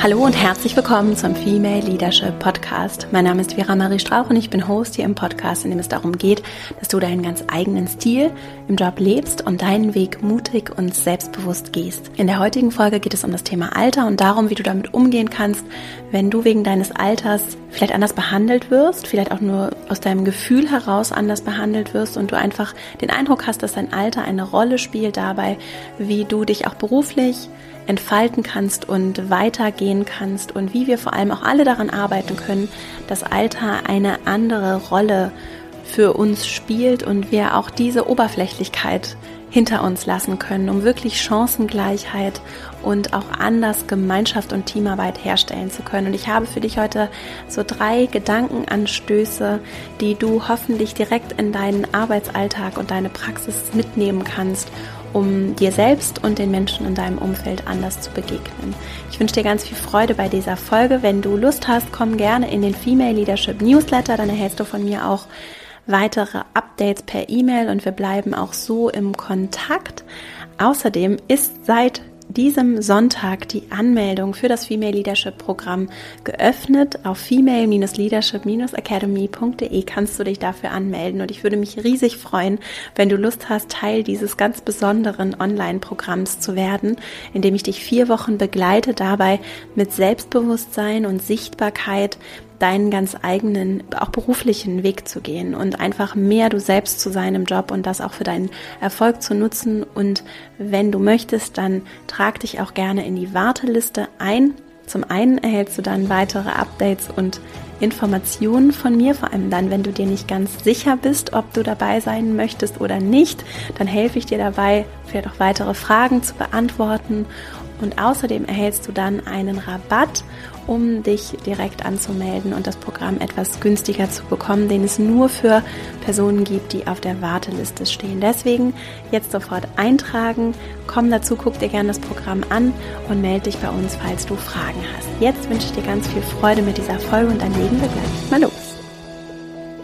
Hallo und herzlich willkommen zum Female Leadership Podcast. Mein Name ist Vera Marie Strauch und ich bin Host hier im Podcast, in dem es darum geht, dass du deinen ganz eigenen Stil im Job lebst und deinen Weg mutig und selbstbewusst gehst. In der heutigen Folge geht es um das Thema Alter und darum, wie du damit umgehen kannst, wenn du wegen deines Alters vielleicht anders behandelt wirst, vielleicht auch nur aus deinem Gefühl heraus anders behandelt wirst und du einfach den Eindruck hast, dass dein Alter eine Rolle spielt dabei, wie du dich auch beruflich entfalten kannst und weitergehen kannst und wie wir vor allem auch alle daran arbeiten können, dass Alter eine andere Rolle für uns spielt und wir auch diese Oberflächlichkeit hinter uns lassen können, um wirklich Chancengleichheit und auch anders Gemeinschaft und Teamarbeit herstellen zu können. Und ich habe für dich heute so drei Gedankenanstöße, die du hoffentlich direkt in deinen Arbeitsalltag und deine Praxis mitnehmen kannst um dir selbst und den Menschen in deinem Umfeld anders zu begegnen. Ich wünsche dir ganz viel Freude bei dieser Folge. Wenn du Lust hast, komm gerne in den Female Leadership Newsletter, dann erhältst du von mir auch weitere Updates per E-Mail und wir bleiben auch so im Kontakt. Außerdem ist seit diesem Sonntag die Anmeldung für das Female Leadership Programm geöffnet. Auf female-leadership-academy.de kannst du dich dafür anmelden und ich würde mich riesig freuen, wenn du Lust hast, Teil dieses ganz besonderen Online-Programms zu werden, in dem ich dich vier Wochen begleite, dabei mit Selbstbewusstsein und Sichtbarkeit deinen ganz eigenen, auch beruflichen Weg zu gehen und einfach mehr du selbst zu sein im Job und das auch für deinen Erfolg zu nutzen. Und wenn du möchtest, dann trag dich auch gerne in die Warteliste ein. Zum einen erhältst du dann weitere Updates und Informationen von mir, vor allem dann, wenn du dir nicht ganz sicher bist, ob du dabei sein möchtest oder nicht, dann helfe ich dir dabei, vielleicht auch weitere Fragen zu beantworten. Und außerdem erhältst du dann einen Rabatt um dich direkt anzumelden und das Programm etwas günstiger zu bekommen, den es nur für Personen gibt, die auf der Warteliste stehen. Deswegen jetzt sofort eintragen, komm dazu, guck dir gerne das Programm an und melde dich bei uns, falls du Fragen hast. Jetzt wünsche ich dir ganz viel Freude mit dieser Folge und dann legen wir gleich mal los.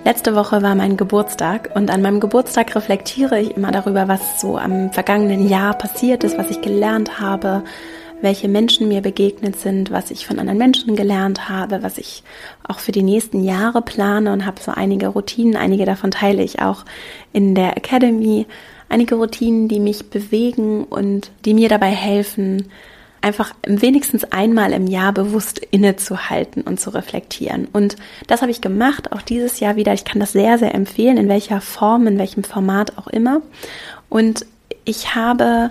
Letzte Woche war mein Geburtstag und an meinem Geburtstag reflektiere ich immer darüber, was so am vergangenen Jahr passiert ist, was ich gelernt habe, welche Menschen mir begegnet sind, was ich von anderen Menschen gelernt habe, was ich auch für die nächsten Jahre plane und habe so einige Routinen, einige davon teile ich auch in der Academy, einige Routinen, die mich bewegen und die mir dabei helfen, einfach wenigstens einmal im Jahr bewusst innezuhalten und zu reflektieren. Und das habe ich gemacht, auch dieses Jahr wieder. Ich kann das sehr, sehr empfehlen, in welcher Form, in welchem Format auch immer. Und ich habe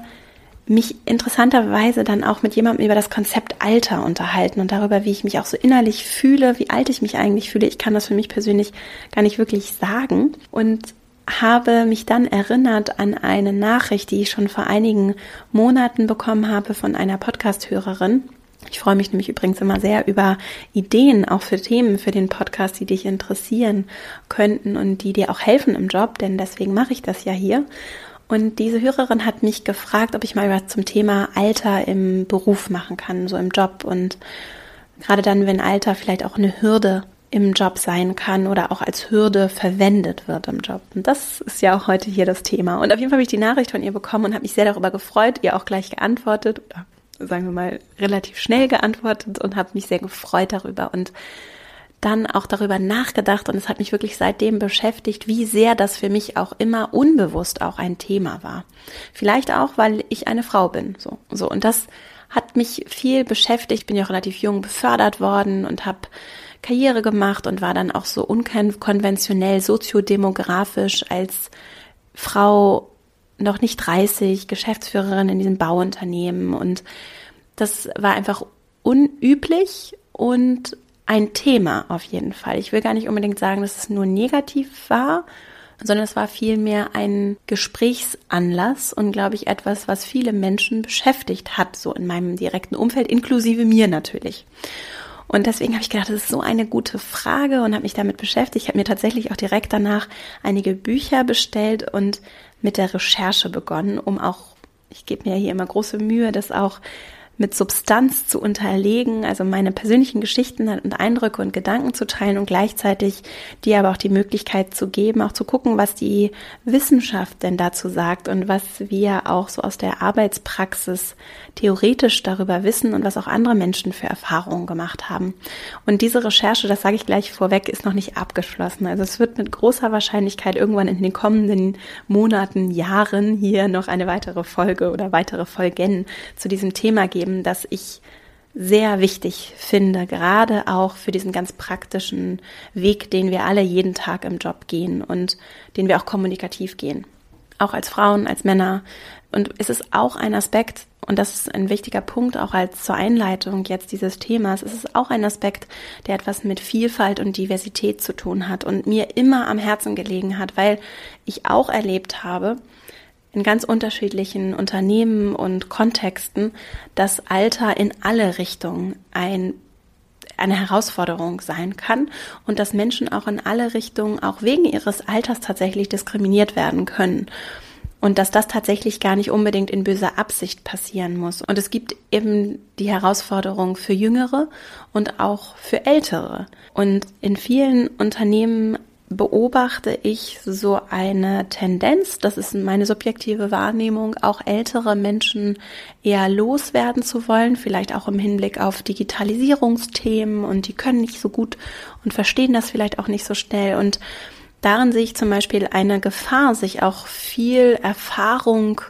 mich interessanterweise dann auch mit jemandem über das Konzept Alter unterhalten und darüber, wie ich mich auch so innerlich fühle, wie alt ich mich eigentlich fühle. Ich kann das für mich persönlich gar nicht wirklich sagen und habe mich dann erinnert an eine Nachricht, die ich schon vor einigen Monaten bekommen habe von einer Podcast-Hörerin. Ich freue mich nämlich übrigens immer sehr über Ideen, auch für Themen für den Podcast, die dich interessieren könnten und die dir auch helfen im Job, denn deswegen mache ich das ja hier. Und diese Hörerin hat mich gefragt, ob ich mal was zum Thema Alter im Beruf machen kann, so im Job. Und gerade dann, wenn Alter vielleicht auch eine Hürde im Job sein kann oder auch als Hürde verwendet wird im Job. Und das ist ja auch heute hier das Thema. Und auf jeden Fall habe ich die Nachricht von ihr bekommen und habe mich sehr darüber gefreut, ihr auch gleich geantwortet oder sagen wir mal relativ schnell geantwortet und habe mich sehr gefreut darüber. Und dann auch darüber nachgedacht und es hat mich wirklich seitdem beschäftigt, wie sehr das für mich auch immer unbewusst auch ein Thema war. Vielleicht auch, weil ich eine Frau bin, so, so. Und das hat mich viel beschäftigt, bin ja auch relativ jung befördert worden und habe Karriere gemacht und war dann auch so unkonventionell soziodemografisch als Frau noch nicht 30, Geschäftsführerin in diesem Bauunternehmen und das war einfach unüblich und ein Thema auf jeden Fall. Ich will gar nicht unbedingt sagen, dass es nur negativ war, sondern es war vielmehr ein Gesprächsanlass und glaube ich etwas, was viele Menschen beschäftigt hat, so in meinem direkten Umfeld, inklusive mir natürlich. Und deswegen habe ich gedacht, das ist so eine gute Frage und habe mich damit beschäftigt. Ich habe mir tatsächlich auch direkt danach einige Bücher bestellt und mit der Recherche begonnen, um auch, ich gebe mir hier immer große Mühe, das auch mit Substanz zu unterlegen, also meine persönlichen Geschichten und Eindrücke und Gedanken zu teilen und gleichzeitig dir aber auch die Möglichkeit zu geben, auch zu gucken, was die Wissenschaft denn dazu sagt und was wir auch so aus der Arbeitspraxis theoretisch darüber wissen und was auch andere Menschen für Erfahrungen gemacht haben. Und diese Recherche, das sage ich gleich vorweg, ist noch nicht abgeschlossen. Also es wird mit großer Wahrscheinlichkeit irgendwann in den kommenden Monaten, Jahren hier noch eine weitere Folge oder weitere Folgen zu diesem Thema geben geben, dass ich sehr wichtig finde, gerade auch für diesen ganz praktischen Weg, den wir alle jeden Tag im Job gehen und den wir auch kommunikativ gehen. Auch als Frauen, als Männer. Und es ist auch ein Aspekt, und das ist ein wichtiger Punkt auch als zur Einleitung jetzt dieses Themas, es ist auch ein Aspekt, der etwas mit Vielfalt und Diversität zu tun hat und mir immer am Herzen gelegen hat, weil ich auch erlebt habe, in ganz unterschiedlichen Unternehmen und Kontexten, dass Alter in alle Richtungen ein eine Herausforderung sein kann und dass Menschen auch in alle Richtungen, auch wegen ihres Alters tatsächlich diskriminiert werden können. Und dass das tatsächlich gar nicht unbedingt in böser Absicht passieren muss. Und es gibt eben die Herausforderung für Jüngere und auch für Ältere. Und in vielen Unternehmen beobachte ich so eine Tendenz, das ist meine subjektive Wahrnehmung, auch ältere Menschen eher loswerden zu wollen, vielleicht auch im Hinblick auf Digitalisierungsthemen und die können nicht so gut und verstehen das vielleicht auch nicht so schnell. Und darin sehe ich zum Beispiel eine Gefahr, sich auch viel Erfahrung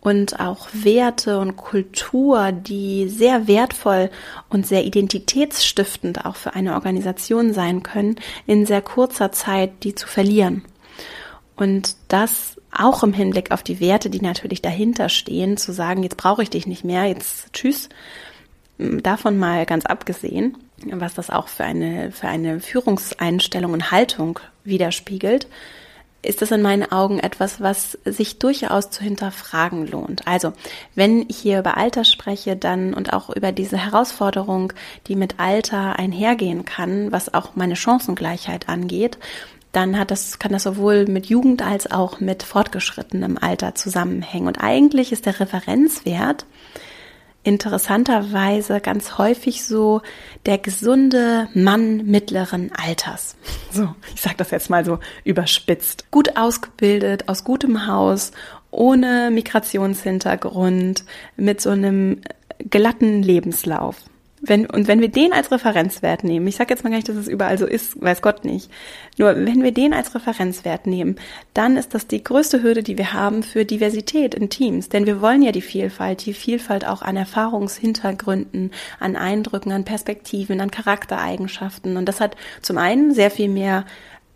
und auch Werte und Kultur, die sehr wertvoll und sehr identitätsstiftend auch für eine Organisation sein können, in sehr kurzer Zeit die zu verlieren. Und das auch im Hinblick auf die Werte, die natürlich dahinter stehen, zu sagen, jetzt brauche ich dich nicht mehr, jetzt tschüss, davon mal ganz abgesehen, was das auch für eine, für eine Führungseinstellung und Haltung widerspiegelt, ist das in meinen Augen etwas, was sich durchaus zu hinterfragen lohnt. Also, wenn ich hier über Alter spreche, dann und auch über diese Herausforderung, die mit Alter einhergehen kann, was auch meine Chancengleichheit angeht, dann hat das, kann das sowohl mit Jugend als auch mit fortgeschrittenem Alter zusammenhängen. Und eigentlich ist der Referenzwert interessanterweise ganz häufig so der gesunde Mann mittleren Alters. So, ich sage das jetzt mal so überspitzt. Gut ausgebildet, aus gutem Haus, ohne Migrationshintergrund, mit so einem glatten Lebenslauf. Wenn, und wenn wir den als Referenzwert nehmen, ich sage jetzt mal gar nicht, dass es überall so ist, weiß Gott nicht. Nur wenn wir den als Referenzwert nehmen, dann ist das die größte Hürde, die wir haben für Diversität in Teams. Denn wir wollen ja die Vielfalt, die Vielfalt auch an Erfahrungshintergründen, an Eindrücken, an Perspektiven, an Charaktereigenschaften. Und das hat zum einen sehr viel mehr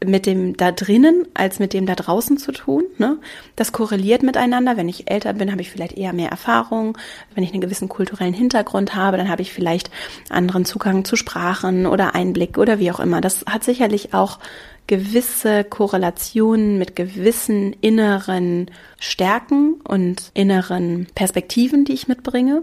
mit dem da drinnen als mit dem da draußen zu tun. Ne? Das korreliert miteinander. Wenn ich älter bin, habe ich vielleicht eher mehr Erfahrung. Wenn ich einen gewissen kulturellen Hintergrund habe, dann habe ich vielleicht anderen Zugang zu Sprachen oder Einblick oder wie auch immer. Das hat sicherlich auch gewisse Korrelationen mit gewissen inneren Stärken und inneren Perspektiven, die ich mitbringe.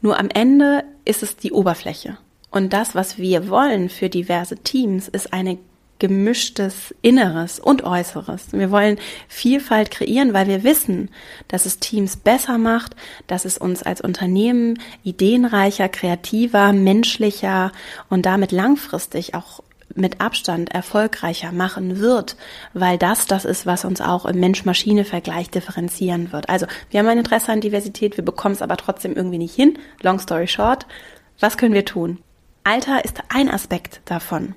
Nur am Ende ist es die Oberfläche. Und das, was wir wollen für diverse Teams, ist eine gemischtes Inneres und Äußeres. Wir wollen Vielfalt kreieren, weil wir wissen, dass es Teams besser macht, dass es uns als Unternehmen ideenreicher, kreativer, menschlicher und damit langfristig auch mit Abstand erfolgreicher machen wird, weil das das ist, was uns auch im Mensch-Maschine-Vergleich differenzieren wird. Also wir haben ein Interesse an Diversität, wir bekommen es aber trotzdem irgendwie nicht hin. Long story short, was können wir tun? Alter ist ein Aspekt davon.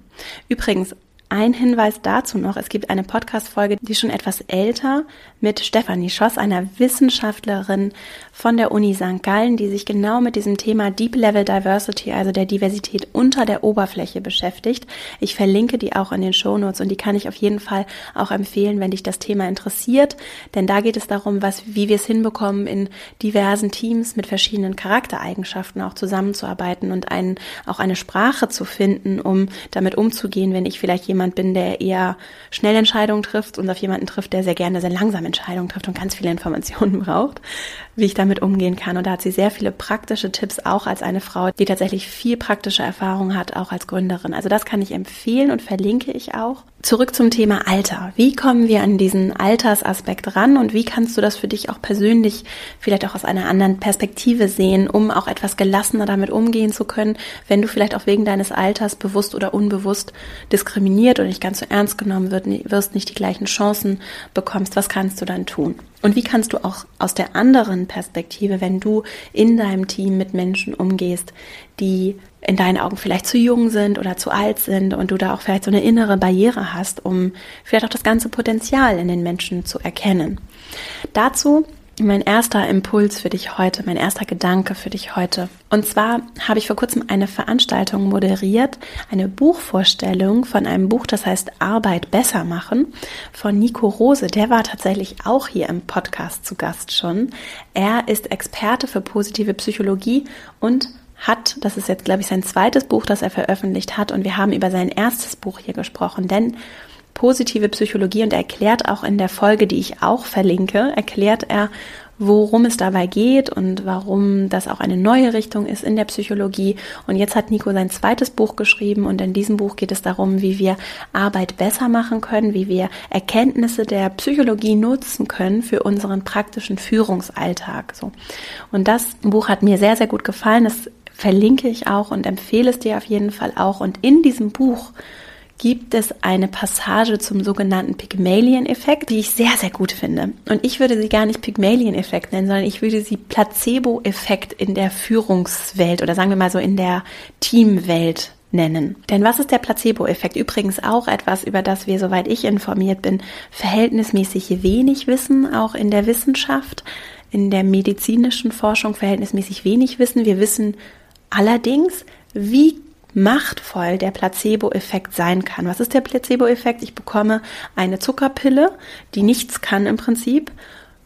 Übrigens, ein Hinweis dazu noch, es gibt eine Podcast-Folge, die schon etwas älter mit Stefanie Schoss, einer Wissenschaftlerin von der Uni St. Gallen, die sich genau mit diesem Thema Deep Level Diversity, also der Diversität unter der Oberfläche beschäftigt. Ich verlinke die auch in den Show Notes und die kann ich auf jeden Fall auch empfehlen, wenn dich das Thema interessiert, denn da geht es darum, was, wie wir es hinbekommen, in diversen Teams mit verschiedenen Charaktereigenschaften auch zusammenzuarbeiten und einen, auch eine Sprache zu finden, um damit umzugehen, wenn ich vielleicht jemand bin, der eher schnell Entscheidungen trifft und auf jemanden trifft, der sehr gerne sehr langsam Entscheidungen trifft und ganz viele Informationen braucht, wie ich damit umgehen kann. Und da hat sie sehr viele praktische Tipps, auch als eine Frau, die tatsächlich viel praktische Erfahrung hat, auch als Gründerin. Also das kann ich empfehlen und verlinke ich auch. Zurück zum Thema Alter. Wie kommen wir an diesen Altersaspekt ran und wie kannst du das für dich auch persönlich vielleicht auch aus einer anderen Perspektive sehen, um auch etwas gelassener damit umgehen zu können, wenn du vielleicht auch wegen deines Alters bewusst oder unbewusst diskriminiert und nicht ganz so ernst genommen wirst, nicht die gleichen Chancen bekommst, was kannst du dann tun? Und wie kannst du auch aus der anderen Perspektive, wenn du in deinem Team mit Menschen umgehst, die in deinen Augen vielleicht zu jung sind oder zu alt sind und du da auch vielleicht so eine innere Barriere hast, um vielleicht auch das ganze Potenzial in den Menschen zu erkennen. Dazu mein erster Impuls für dich heute, mein erster Gedanke für dich heute. Und zwar habe ich vor kurzem eine Veranstaltung moderiert, eine Buchvorstellung von einem Buch, das heißt Arbeit besser machen, von Nico Rose. Der war tatsächlich auch hier im Podcast zu Gast schon. Er ist Experte für positive Psychologie und hat, das ist jetzt, glaube ich, sein zweites Buch, das er veröffentlicht hat. Und wir haben über sein erstes Buch hier gesprochen, denn positive Psychologie und er erklärt auch in der Folge, die ich auch verlinke, erklärt er, worum es dabei geht und warum das auch eine neue Richtung ist in der Psychologie. Und jetzt hat Nico sein zweites Buch geschrieben und in diesem Buch geht es darum, wie wir Arbeit besser machen können, wie wir Erkenntnisse der Psychologie nutzen können für unseren praktischen Führungsalltag. So. Und das Buch hat mir sehr, sehr gut gefallen. Das verlinke ich auch und empfehle es dir auf jeden Fall auch. Und in diesem Buch gibt es eine Passage zum sogenannten Pygmalion-Effekt, die ich sehr, sehr gut finde. Und ich würde sie gar nicht Pygmalion-Effekt nennen, sondern ich würde sie Placebo-Effekt in der Führungswelt oder sagen wir mal so in der Teamwelt nennen. Denn was ist der Placebo-Effekt? Übrigens auch etwas, über das wir, soweit ich informiert bin, verhältnismäßig wenig wissen, auch in der Wissenschaft, in der medizinischen Forschung verhältnismäßig wenig wissen. Wir wissen allerdings, wie machtvoll der Placebo-Effekt sein kann. Was ist der Placebo-Effekt? Ich bekomme eine Zuckerpille, die nichts kann im Prinzip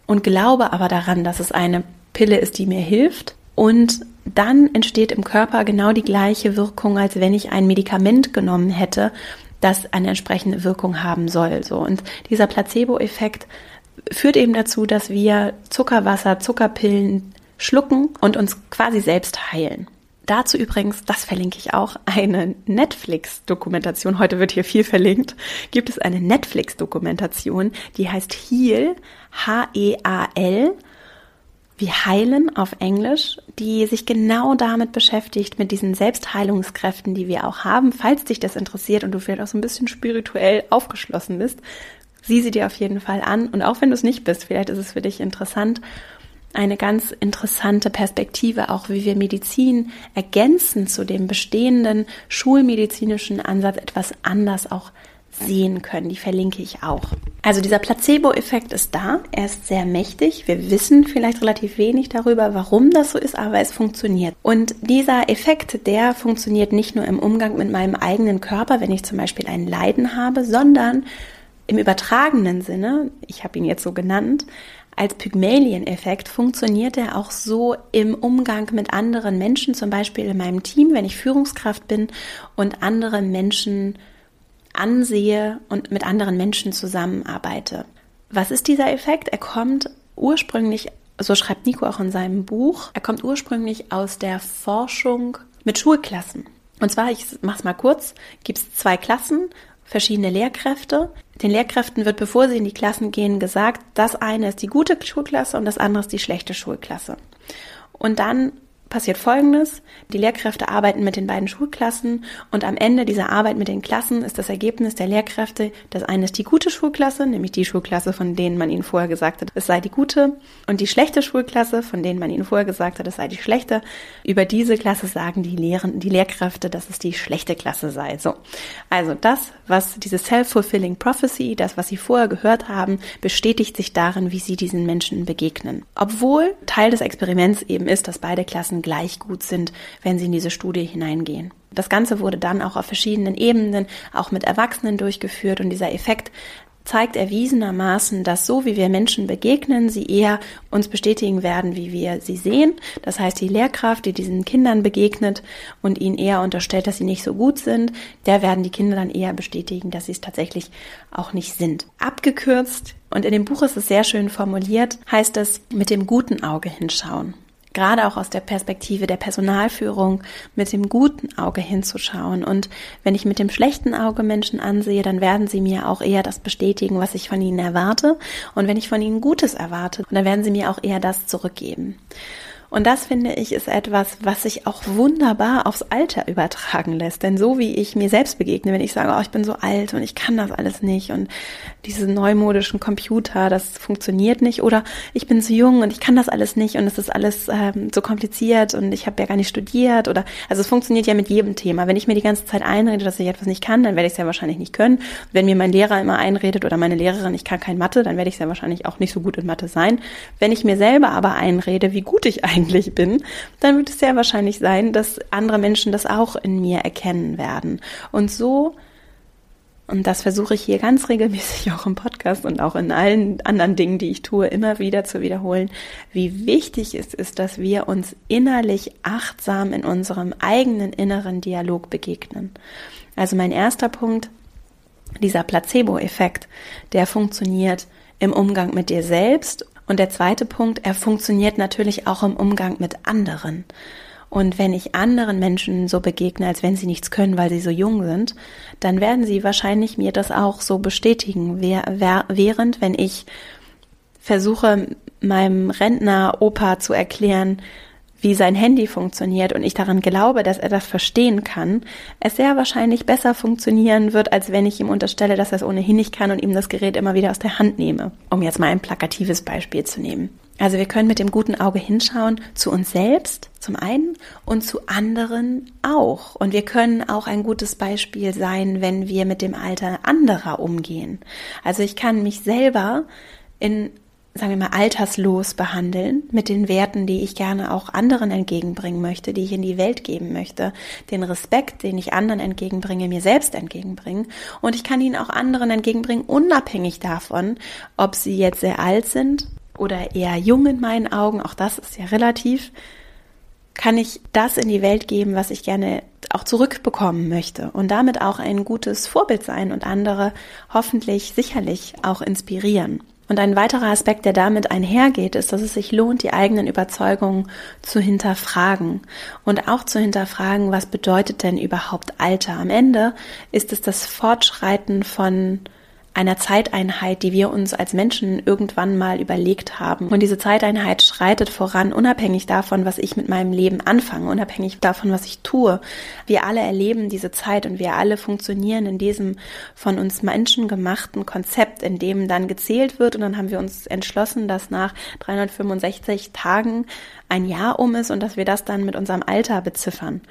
und glaube aber daran, dass es eine Pille ist, die mir hilft. Und dann entsteht im Körper genau die gleiche Wirkung, als wenn ich ein Medikament genommen hätte, das eine entsprechende Wirkung haben soll. So. Und dieser Placebo-Effekt führt eben dazu, dass wir Zuckerwasser, Zuckerpillen schlucken und uns quasi selbst heilen. Dazu übrigens, das verlinke ich auch, eine Netflix-Dokumentation. Heute wird hier viel verlinkt. Gibt es eine Netflix-Dokumentation, die heißt Heal, H-E-A-L, wie heilen auf Englisch, die sich genau damit beschäftigt, mit diesen Selbstheilungskräften, die wir auch haben. Falls dich das interessiert und du vielleicht auch so ein bisschen spirituell aufgeschlossen bist, sieh sie dir auf jeden Fall an. Und auch wenn du es nicht bist, vielleicht ist es für dich interessant eine ganz interessante Perspektive, auch wie wir Medizin ergänzen zu dem bestehenden schulmedizinischen Ansatz etwas anders auch sehen können. Die verlinke ich auch. Also dieser Placebo-Effekt ist da. Er ist sehr mächtig. Wir wissen vielleicht relativ wenig darüber, warum das so ist, aber es funktioniert. Und dieser Effekt, der funktioniert nicht nur im Umgang mit meinem eigenen Körper, wenn ich zum Beispiel ein Leiden habe, sondern im übertragenen Sinne, ich habe ihn jetzt so genannt, als Pygmalion-Effekt funktioniert er auch so im Umgang mit anderen Menschen, zum Beispiel in meinem Team, wenn ich Führungskraft bin und andere Menschen ansehe und mit anderen Menschen zusammenarbeite. Was ist dieser Effekt? Er kommt ursprünglich, so schreibt Nico auch in seinem Buch, er kommt ursprünglich aus der Forschung mit Schulklassen. Und zwar, ich mach's mal kurz, gibt es zwei Klassen verschiedene Lehrkräfte. Den Lehrkräften wird, bevor sie in die Klassen gehen, gesagt, das eine ist die gute Schulklasse und das andere ist die schlechte Schulklasse. Und dann passiert Folgendes. Die Lehrkräfte arbeiten mit den beiden Schulklassen und am Ende dieser Arbeit mit den Klassen ist das Ergebnis der Lehrkräfte, das eine ist die gute Schulklasse, nämlich die Schulklasse, von denen man ihnen vorher gesagt hat, es sei die gute und die schlechte Schulklasse, von denen man ihnen vorher gesagt hat, es sei die schlechte. Über diese Klasse sagen die Lehren, die Lehrkräfte, dass es die schlechte Klasse sei. So. Also das, was diese self-fulfilling prophecy, das, was sie vorher gehört haben, bestätigt sich darin, wie sie diesen Menschen begegnen. Obwohl Teil des Experiments eben ist, dass beide Klassen gleich gut sind, wenn sie in diese Studie hineingehen. Das Ganze wurde dann auch auf verschiedenen Ebenen, auch mit Erwachsenen durchgeführt und dieser Effekt zeigt erwiesenermaßen, dass so wie wir Menschen begegnen, sie eher uns bestätigen werden, wie wir sie sehen. Das heißt, die Lehrkraft, die diesen Kindern begegnet und ihnen eher unterstellt, dass sie nicht so gut sind, der werden die Kinder dann eher bestätigen, dass sie es tatsächlich auch nicht sind. Abgekürzt, und in dem Buch ist es sehr schön formuliert, heißt es mit dem guten Auge hinschauen gerade auch aus der Perspektive der Personalführung mit dem guten Auge hinzuschauen. Und wenn ich mit dem schlechten Auge Menschen ansehe, dann werden sie mir auch eher das bestätigen, was ich von ihnen erwarte. Und wenn ich von ihnen Gutes erwarte, dann werden sie mir auch eher das zurückgeben. Und das finde ich ist etwas, was sich auch wunderbar aufs Alter übertragen lässt. Denn so wie ich mir selbst begegne, wenn ich sage, oh, ich bin so alt und ich kann das alles nicht und diese neumodischen Computer, das funktioniert nicht oder ich bin zu jung und ich kann das alles nicht und es ist alles ähm, so kompliziert und ich habe ja gar nicht studiert oder also es funktioniert ja mit jedem Thema. Wenn ich mir die ganze Zeit einrede, dass ich etwas nicht kann, dann werde ich es ja wahrscheinlich nicht können. Wenn mir mein Lehrer immer einredet oder meine Lehrerin, ich kann kein Mathe, dann werde ich es ja wahrscheinlich auch nicht so gut in Mathe sein. Wenn ich mir selber aber einrede, wie gut ich eigentlich bin, dann wird es sehr wahrscheinlich sein, dass andere Menschen das auch in mir erkennen werden. Und so und das versuche ich hier ganz regelmäßig auch im Podcast und auch in allen anderen Dingen, die ich tue, immer wieder zu wiederholen, wie wichtig es ist, dass wir uns innerlich achtsam in unserem eigenen inneren Dialog begegnen. Also mein erster Punkt, dieser Placebo-Effekt, der funktioniert im Umgang mit dir selbst. Und der zweite Punkt, er funktioniert natürlich auch im Umgang mit anderen. Und wenn ich anderen Menschen so begegne, als wenn sie nichts können, weil sie so jung sind, dann werden sie wahrscheinlich mir das auch so bestätigen. Während, wenn ich versuche, meinem Rentner Opa zu erklären, wie sein Handy funktioniert und ich daran glaube, dass er das verstehen kann, es sehr wahrscheinlich besser funktionieren wird, als wenn ich ihm unterstelle, dass er es ohnehin nicht kann und ihm das Gerät immer wieder aus der Hand nehme. Um jetzt mal ein plakatives Beispiel zu nehmen. Also wir können mit dem guten Auge hinschauen zu uns selbst zum einen und zu anderen auch. Und wir können auch ein gutes Beispiel sein, wenn wir mit dem Alter anderer umgehen. Also ich kann mich selber in sagen wir mal, alterslos behandeln mit den Werten, die ich gerne auch anderen entgegenbringen möchte, die ich in die Welt geben möchte, den Respekt, den ich anderen entgegenbringe, mir selbst entgegenbringen. Und ich kann ihn auch anderen entgegenbringen, unabhängig davon, ob sie jetzt sehr alt sind oder eher jung in meinen Augen, auch das ist ja relativ, kann ich das in die Welt geben, was ich gerne auch zurückbekommen möchte und damit auch ein gutes Vorbild sein und andere hoffentlich sicherlich auch inspirieren. Und ein weiterer Aspekt, der damit einhergeht, ist, dass es sich lohnt, die eigenen Überzeugungen zu hinterfragen und auch zu hinterfragen, was bedeutet denn überhaupt Alter? Am Ende ist es das Fortschreiten von einer Zeiteinheit, die wir uns als Menschen irgendwann mal überlegt haben. Und diese Zeiteinheit schreitet voran, unabhängig davon, was ich mit meinem Leben anfange, unabhängig davon, was ich tue. Wir alle erleben diese Zeit und wir alle funktionieren in diesem von uns Menschen gemachten Konzept, in dem dann gezählt wird und dann haben wir uns entschlossen, dass nach 365 Tagen ein Jahr um ist und dass wir das dann mit unserem Alter beziffern.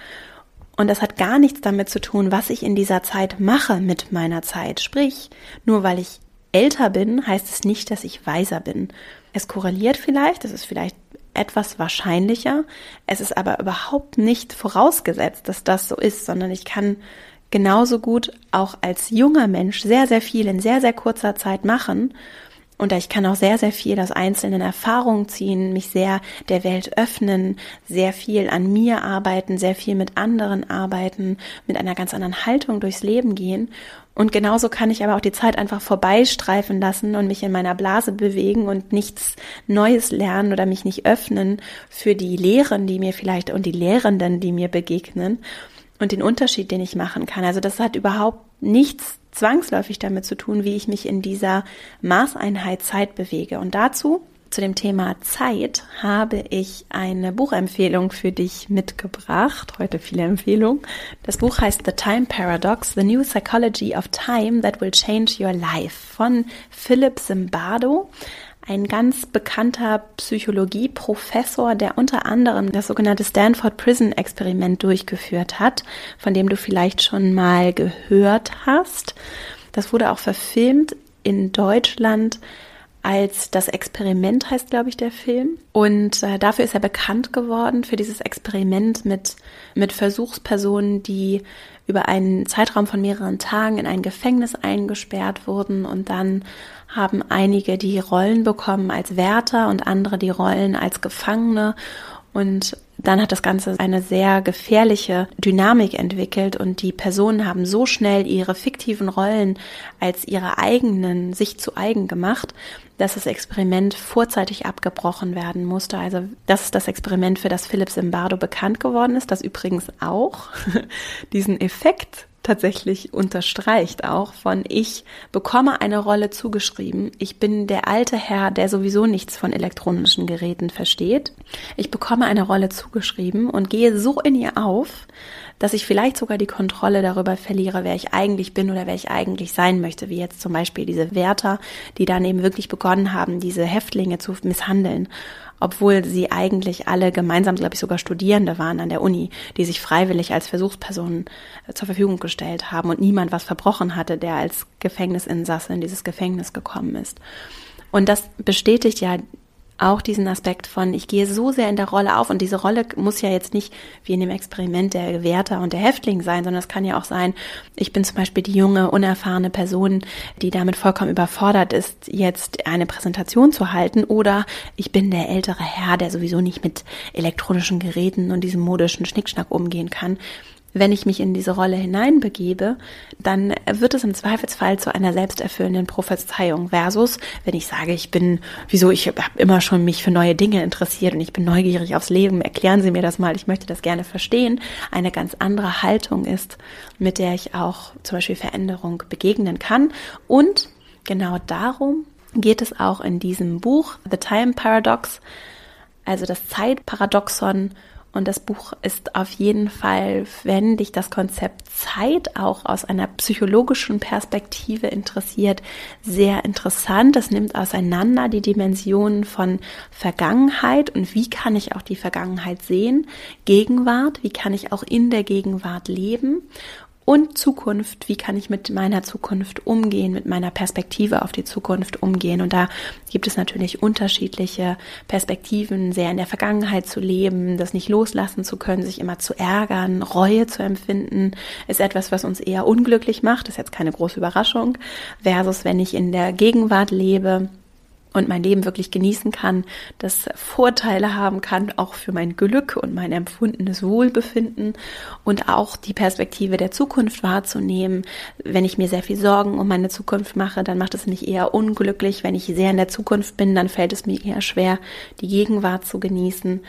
Und das hat gar nichts damit zu tun, was ich in dieser Zeit mache mit meiner Zeit. Sprich, nur weil ich älter bin, heißt es nicht, dass ich weiser bin. Es korreliert vielleicht, es ist vielleicht etwas wahrscheinlicher. Es ist aber überhaupt nicht vorausgesetzt, dass das so ist, sondern ich kann genauso gut auch als junger Mensch sehr, sehr viel in sehr, sehr kurzer Zeit machen und ich kann auch sehr, sehr viel aus einzelnen Erfahrungen ziehen, mich sehr der Welt öffnen, sehr viel an mir arbeiten, sehr viel mit anderen arbeiten, mit einer ganz anderen Haltung durchs Leben gehen. Und genauso kann ich aber auch die Zeit einfach vorbeistreifen lassen und mich in meiner Blase bewegen und nichts Neues lernen oder mich nicht öffnen für die Lehren, die mir vielleicht und die Lehrenden, die mir begegnen und den Unterschied, den ich machen kann. Also das hat überhaupt nichts zwangsläufig damit zu tun, wie ich mich in dieser Maßeinheit Zeit bewege. Und dazu, zu dem Thema Zeit, habe ich eine Buchempfehlung für dich mitgebracht. Heute viele Empfehlungen. Das Buch heißt The Time Paradox, The New Psychology of Time That Will Change Your Life von Philip Zimbardo ein ganz bekannter Psychologieprofessor, der unter anderem das sogenannte Stanford Prison Experiment durchgeführt hat, von dem du vielleicht schon mal gehört hast. Das wurde auch verfilmt in Deutschland als das Experiment heißt, glaube ich, der Film. Und äh, dafür ist er bekannt geworden, für dieses Experiment mit, mit Versuchspersonen, die über einen Zeitraum von mehreren Tagen in ein Gefängnis eingesperrt wurden und dann haben einige die Rollen bekommen als Wärter und andere die Rollen als Gefangene und dann hat das Ganze eine sehr gefährliche Dynamik entwickelt und die Personen haben so schnell ihre fiktiven Rollen als ihre eigenen sich zu eigen gemacht, dass das Experiment vorzeitig abgebrochen werden musste. Also das ist das Experiment, für das Philipp Zimbardo bekannt geworden ist, das übrigens auch diesen Effekt tatsächlich unterstreicht auch von ich bekomme eine Rolle zugeschrieben. Ich bin der alte Herr, der sowieso nichts von elektronischen Geräten versteht. Ich bekomme eine Rolle zugeschrieben und gehe so in ihr auf, dass ich vielleicht sogar die Kontrolle darüber verliere, wer ich eigentlich bin oder wer ich eigentlich sein möchte, wie jetzt zum Beispiel diese Wärter, die dann eben wirklich begonnen haben, diese Häftlinge zu misshandeln obwohl sie eigentlich alle gemeinsam, glaube ich, sogar Studierende waren an der Uni, die sich freiwillig als Versuchspersonen äh, zur Verfügung gestellt haben und niemand was verbrochen hatte, der als Gefängnisinsasse in dieses Gefängnis gekommen ist. Und das bestätigt ja auch diesen Aspekt von, ich gehe so sehr in der Rolle auf. Und diese Rolle muss ja jetzt nicht wie in dem Experiment der Gewährter und der Häftling sein, sondern es kann ja auch sein, ich bin zum Beispiel die junge, unerfahrene Person, die damit vollkommen überfordert ist, jetzt eine Präsentation zu halten. Oder ich bin der ältere Herr, der sowieso nicht mit elektronischen Geräten und diesem modischen Schnickschnack umgehen kann wenn ich mich in diese Rolle hineinbegebe, dann wird es im Zweifelsfall zu einer selbsterfüllenden Prophezeiung versus, wenn ich sage, ich bin, wieso, ich habe immer schon mich für neue Dinge interessiert und ich bin neugierig aufs Leben, erklären Sie mir das mal, ich möchte das gerne verstehen, eine ganz andere Haltung ist, mit der ich auch zum Beispiel Veränderung begegnen kann. Und genau darum geht es auch in diesem Buch, The Time Paradox, also das Zeitparadoxon und das Buch ist auf jeden Fall, wenn dich das Konzept Zeit auch aus einer psychologischen Perspektive interessiert, sehr interessant. Es nimmt auseinander die Dimensionen von Vergangenheit und wie kann ich auch die Vergangenheit sehen, Gegenwart, wie kann ich auch in der Gegenwart leben und Zukunft, wie kann ich mit meiner Zukunft umgehen, mit meiner Perspektive auf die Zukunft umgehen. Und da gibt es natürlich unterschiedliche Perspektiven, sehr in der Vergangenheit zu leben, das nicht loslassen zu können, sich immer zu ärgern, Reue zu empfinden, ist etwas, was uns eher unglücklich macht, ist jetzt keine große Überraschung, versus wenn ich in der Gegenwart lebe, und mein Leben wirklich genießen kann, das Vorteile haben kann, auch für mein Glück und mein empfundenes Wohlbefinden und auch die Perspektive der Zukunft wahrzunehmen. Wenn ich mir sehr viel Sorgen um meine Zukunft mache, dann macht es mich eher unglücklich. Wenn ich sehr in der Zukunft bin, dann fällt es mir eher schwer, die Gegenwart zu genießen.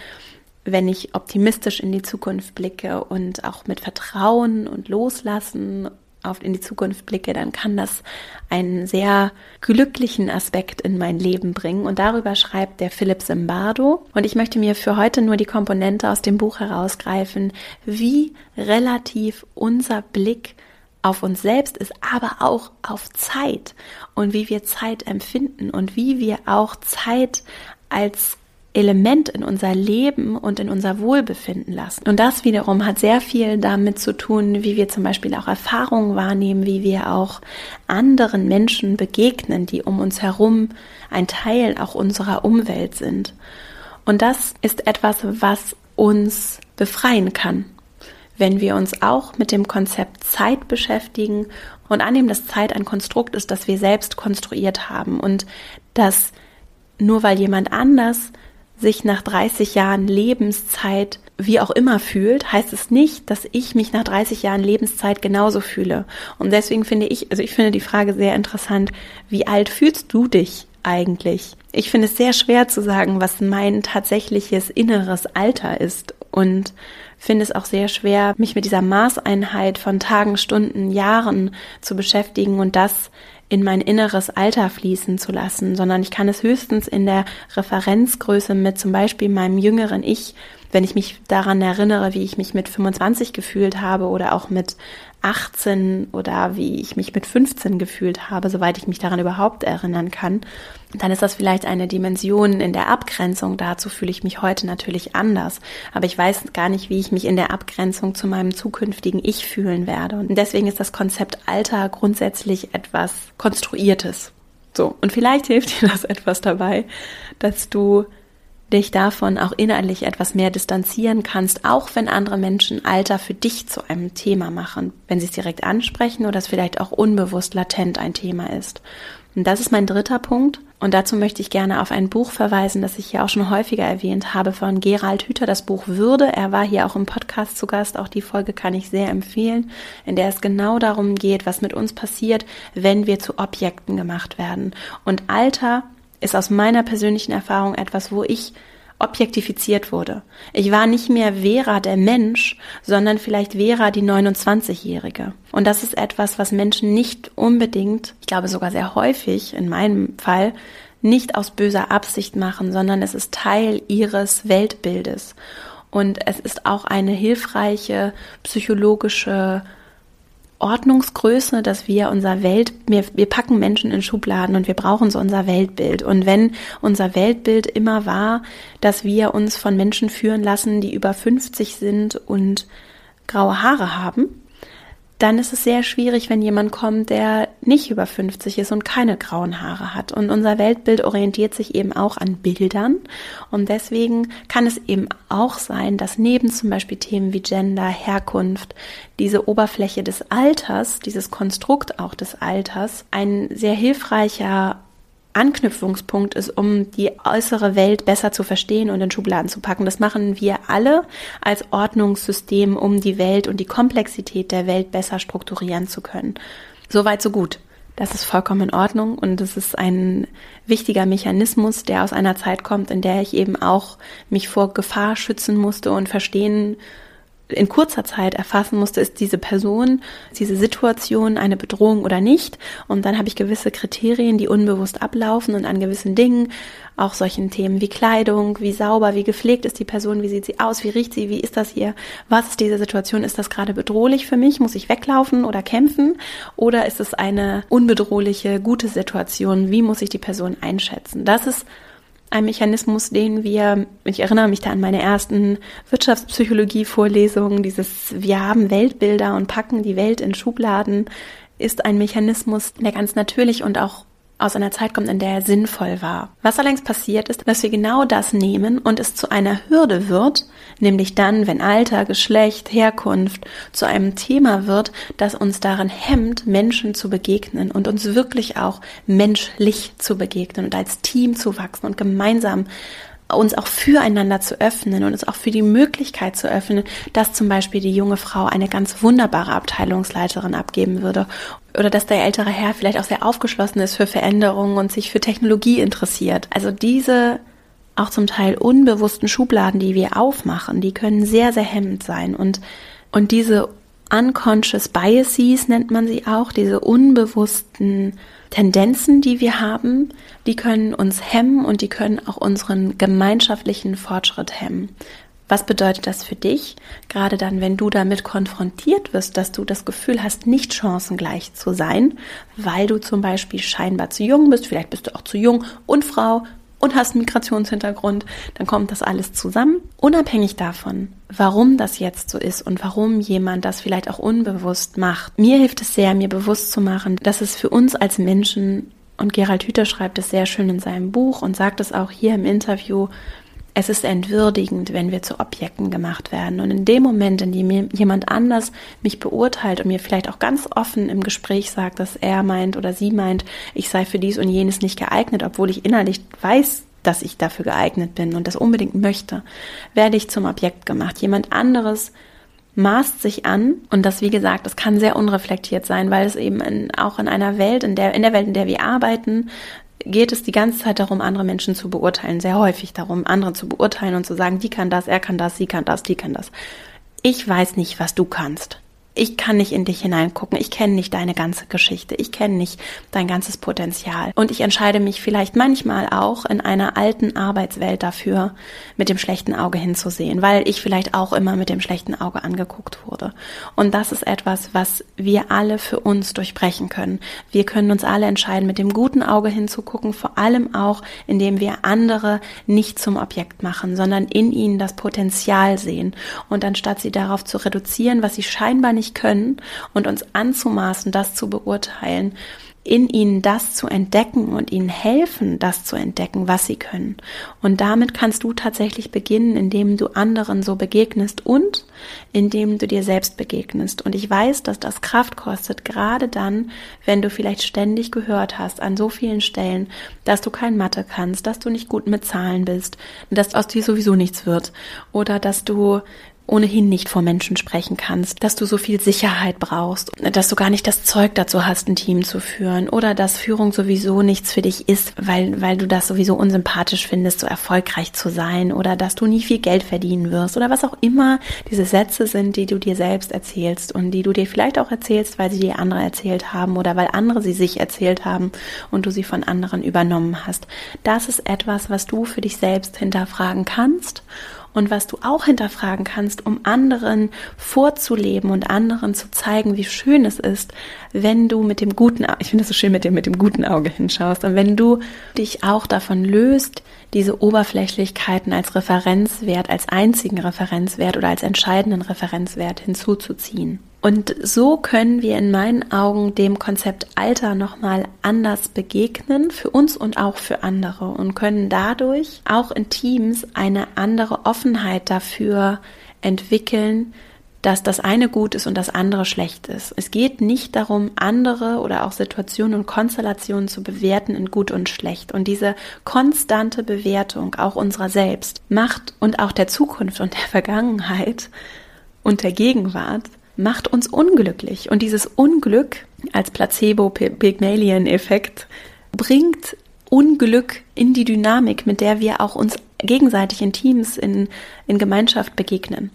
Wenn ich optimistisch in die Zukunft blicke und auch mit Vertrauen und Loslassen auf in die Zukunft blicke, dann kann das einen sehr glücklichen Aspekt in mein Leben bringen. Und darüber schreibt der Philipp Zimbardo. Und ich möchte mir für heute nur die Komponente aus dem Buch herausgreifen, wie relativ unser Blick auf uns selbst ist, aber auch auf Zeit und wie wir Zeit empfinden und wie wir auch Zeit als Element in unser Leben und in unser Wohlbefinden lassen. Und das wiederum hat sehr viel damit zu tun, wie wir zum Beispiel auch Erfahrungen wahrnehmen, wie wir auch anderen Menschen begegnen, die um uns herum ein Teil auch unserer Umwelt sind. Und das ist etwas, was uns befreien kann, wenn wir uns auch mit dem Konzept Zeit beschäftigen und annehmen, dass Zeit ein Konstrukt ist, das wir selbst konstruiert haben und dass nur weil jemand anders sich nach 30 Jahren Lebenszeit wie auch immer fühlt, heißt es nicht, dass ich mich nach 30 Jahren Lebenszeit genauso fühle. Und deswegen finde ich, also ich finde die Frage sehr interessant, wie alt fühlst du dich eigentlich? Ich finde es sehr schwer zu sagen, was mein tatsächliches inneres Alter ist und finde es auch sehr schwer, mich mit dieser Maßeinheit von Tagen, Stunden, Jahren zu beschäftigen und das in mein inneres Alter fließen zu lassen, sondern ich kann es höchstens in der Referenzgröße mit zum Beispiel meinem jüngeren Ich, wenn ich mich daran erinnere, wie ich mich mit 25 gefühlt habe oder auch mit 18 oder wie ich mich mit 15 gefühlt habe, soweit ich mich daran überhaupt erinnern kann, dann ist das vielleicht eine Dimension in der Abgrenzung. Dazu fühle ich mich heute natürlich anders. Aber ich weiß gar nicht, wie ich mich in der Abgrenzung zu meinem zukünftigen Ich fühlen werde. Und deswegen ist das Konzept Alter grundsätzlich etwas Konstruiertes. So, und vielleicht hilft dir das etwas dabei, dass du dich davon auch innerlich etwas mehr distanzieren kannst, auch wenn andere Menschen Alter für dich zu einem Thema machen, wenn sie es direkt ansprechen oder es vielleicht auch unbewusst latent ein Thema ist. Und das ist mein dritter Punkt. Und dazu möchte ich gerne auf ein Buch verweisen, das ich hier auch schon häufiger erwähnt habe, von Gerald Hüther, das Buch Würde. Er war hier auch im Podcast zu Gast. Auch die Folge kann ich sehr empfehlen, in der es genau darum geht, was mit uns passiert, wenn wir zu Objekten gemacht werden. Und Alter ist aus meiner persönlichen Erfahrung etwas, wo ich objektifiziert wurde. Ich war nicht mehr Vera der Mensch, sondern vielleicht Vera die 29-Jährige. Und das ist etwas, was Menschen nicht unbedingt, ich glaube sogar sehr häufig in meinem Fall, nicht aus böser Absicht machen, sondern es ist Teil ihres Weltbildes. Und es ist auch eine hilfreiche psychologische Ordnungsgröße, dass wir unser Welt, wir, wir packen Menschen in Schubladen und wir brauchen so unser Weltbild. Und wenn unser Weltbild immer war, dass wir uns von Menschen führen lassen, die über 50 sind und graue Haare haben, dann ist es sehr schwierig, wenn jemand kommt, der nicht über 50 ist und keine grauen Haare hat. Und unser Weltbild orientiert sich eben auch an Bildern. Und deswegen kann es eben auch sein, dass neben zum Beispiel Themen wie Gender, Herkunft, diese Oberfläche des Alters, dieses Konstrukt auch des Alters, ein sehr hilfreicher Anknüpfungspunkt ist, um die äußere Welt besser zu verstehen und in Schubladen zu packen. Das machen wir alle als Ordnungssystem, um die Welt und die Komplexität der Welt besser strukturieren zu können. Soweit, so gut. Das ist vollkommen in Ordnung und das ist ein wichtiger Mechanismus, der aus einer Zeit kommt, in der ich eben auch mich vor Gefahr schützen musste und verstehen in kurzer Zeit erfassen musste, ist diese Person, diese Situation eine Bedrohung oder nicht. Und dann habe ich gewisse Kriterien, die unbewusst ablaufen und an gewissen Dingen, auch solchen Themen wie Kleidung, wie sauber, wie gepflegt ist die Person, wie sieht sie aus, wie riecht sie, wie ist das hier, was ist diese Situation, ist das gerade bedrohlich für mich, muss ich weglaufen oder kämpfen oder ist es eine unbedrohliche, gute Situation, wie muss ich die Person einschätzen? Das ist ein Mechanismus, den wir, ich erinnere mich da an meine ersten Wirtschaftspsychologie-Vorlesungen, dieses Wir haben Weltbilder und packen die Welt in Schubladen, ist ein Mechanismus, der ganz natürlich und auch aus einer Zeit kommt, in der er sinnvoll war. Was allerdings passiert ist, dass wir genau das nehmen und es zu einer Hürde wird, nämlich dann, wenn Alter, Geschlecht, Herkunft zu einem Thema wird, das uns darin hemmt, Menschen zu begegnen und uns wirklich auch menschlich zu begegnen und als Team zu wachsen und gemeinsam uns auch füreinander zu öffnen und uns auch für die Möglichkeit zu öffnen, dass zum Beispiel die junge Frau eine ganz wunderbare Abteilungsleiterin abgeben würde oder dass der ältere Herr vielleicht auch sehr aufgeschlossen ist für Veränderungen und sich für Technologie interessiert. Also diese auch zum Teil unbewussten Schubladen, die wir aufmachen, die können sehr, sehr hemmend sein und, und diese unconscious biases nennt man sie auch, diese unbewussten Tendenzen, die wir haben, die können uns hemmen und die können auch unseren gemeinschaftlichen Fortschritt hemmen. Was bedeutet das für dich? Gerade dann, wenn du damit konfrontiert wirst, dass du das Gefühl hast, nicht chancengleich zu sein, weil du zum Beispiel scheinbar zu jung bist, vielleicht bist du auch zu jung und Frau und hast einen Migrationshintergrund, dann kommt das alles zusammen. Unabhängig davon, warum das jetzt so ist und warum jemand das vielleicht auch unbewusst macht. Mir hilft es sehr, mir bewusst zu machen, dass es für uns als Menschen und Gerald Hüther schreibt es sehr schön in seinem Buch und sagt es auch hier im Interview, es ist entwürdigend, wenn wir zu Objekten gemacht werden. Und in dem Moment, in dem jemand anders mich beurteilt und mir vielleicht auch ganz offen im Gespräch sagt, dass er meint oder sie meint, ich sei für dies und jenes nicht geeignet, obwohl ich innerlich weiß, dass ich dafür geeignet bin und das unbedingt möchte, werde ich zum Objekt gemacht. Jemand anderes maßt sich an und das wie gesagt, das kann sehr unreflektiert sein, weil es eben in, auch in einer Welt, in der in der Welt, in der wir arbeiten, geht es die ganze Zeit darum, andere Menschen zu beurteilen, sehr häufig darum, andere zu beurteilen und zu sagen, die kann das, er kann das, sie kann das, die kann das. Ich weiß nicht, was du kannst ich kann nicht in dich hineingucken, ich kenne nicht deine ganze Geschichte, ich kenne nicht dein ganzes Potenzial. Und ich entscheide mich vielleicht manchmal auch in einer alten Arbeitswelt dafür, mit dem schlechten Auge hinzusehen, weil ich vielleicht auch immer mit dem schlechten Auge angeguckt wurde. Und das ist etwas, was wir alle für uns durchbrechen können. Wir können uns alle entscheiden, mit dem guten Auge hinzugucken, vor allem auch, indem wir andere nicht zum Objekt machen, sondern in ihnen das Potenzial sehen. Und anstatt sie darauf zu reduzieren, was sie scheinbar nicht nicht können und uns anzumaßen, das zu beurteilen, in ihnen das zu entdecken und ihnen helfen, das zu entdecken, was sie können. Und damit kannst du tatsächlich beginnen, indem du anderen so begegnest und indem du dir selbst begegnest. Und ich weiß, dass das Kraft kostet, gerade dann, wenn du vielleicht ständig gehört hast an so vielen Stellen, dass du kein Mathe kannst, dass du nicht gut mit Zahlen bist, dass aus dir sowieso nichts wird oder dass du ohnehin nicht vor Menschen sprechen kannst, dass du so viel Sicherheit brauchst, dass du gar nicht das Zeug dazu hast, ein Team zu führen oder dass Führung sowieso nichts für dich ist, weil, weil du das sowieso unsympathisch findest, so erfolgreich zu sein oder dass du nie viel Geld verdienen wirst oder was auch immer diese Sätze sind, die du dir selbst erzählst und die du dir vielleicht auch erzählst, weil sie dir andere erzählt haben oder weil andere sie sich erzählt haben und du sie von anderen übernommen hast. Das ist etwas, was du für dich selbst hinterfragen kannst und was du auch hinterfragen kannst, um anderen vorzuleben und anderen zu zeigen, wie schön es ist, wenn du mit dem guten, ich finde es so schön, mit dem, mit dem guten Auge hinschaust und wenn du dich auch davon löst, diese Oberflächlichkeiten als Referenzwert, als einzigen Referenzwert oder als entscheidenden Referenzwert hinzuzuziehen. Und so können wir in meinen Augen dem Konzept Alter nochmal anders begegnen, für uns und auch für andere und können dadurch auch in Teams eine andere Offenheit dafür entwickeln, dass das eine gut ist und das andere schlecht ist. Es geht nicht darum, andere oder auch Situationen und Konstellationen zu bewerten in gut und schlecht. Und diese konstante Bewertung auch unserer selbst macht und auch der Zukunft und der Vergangenheit und der Gegenwart macht uns unglücklich. Und dieses Unglück als Placebo-Pygmalion-Effekt bringt Unglück in die Dynamik, mit der wir auch uns gegenseitig in Teams, in, in Gemeinschaft begegnen.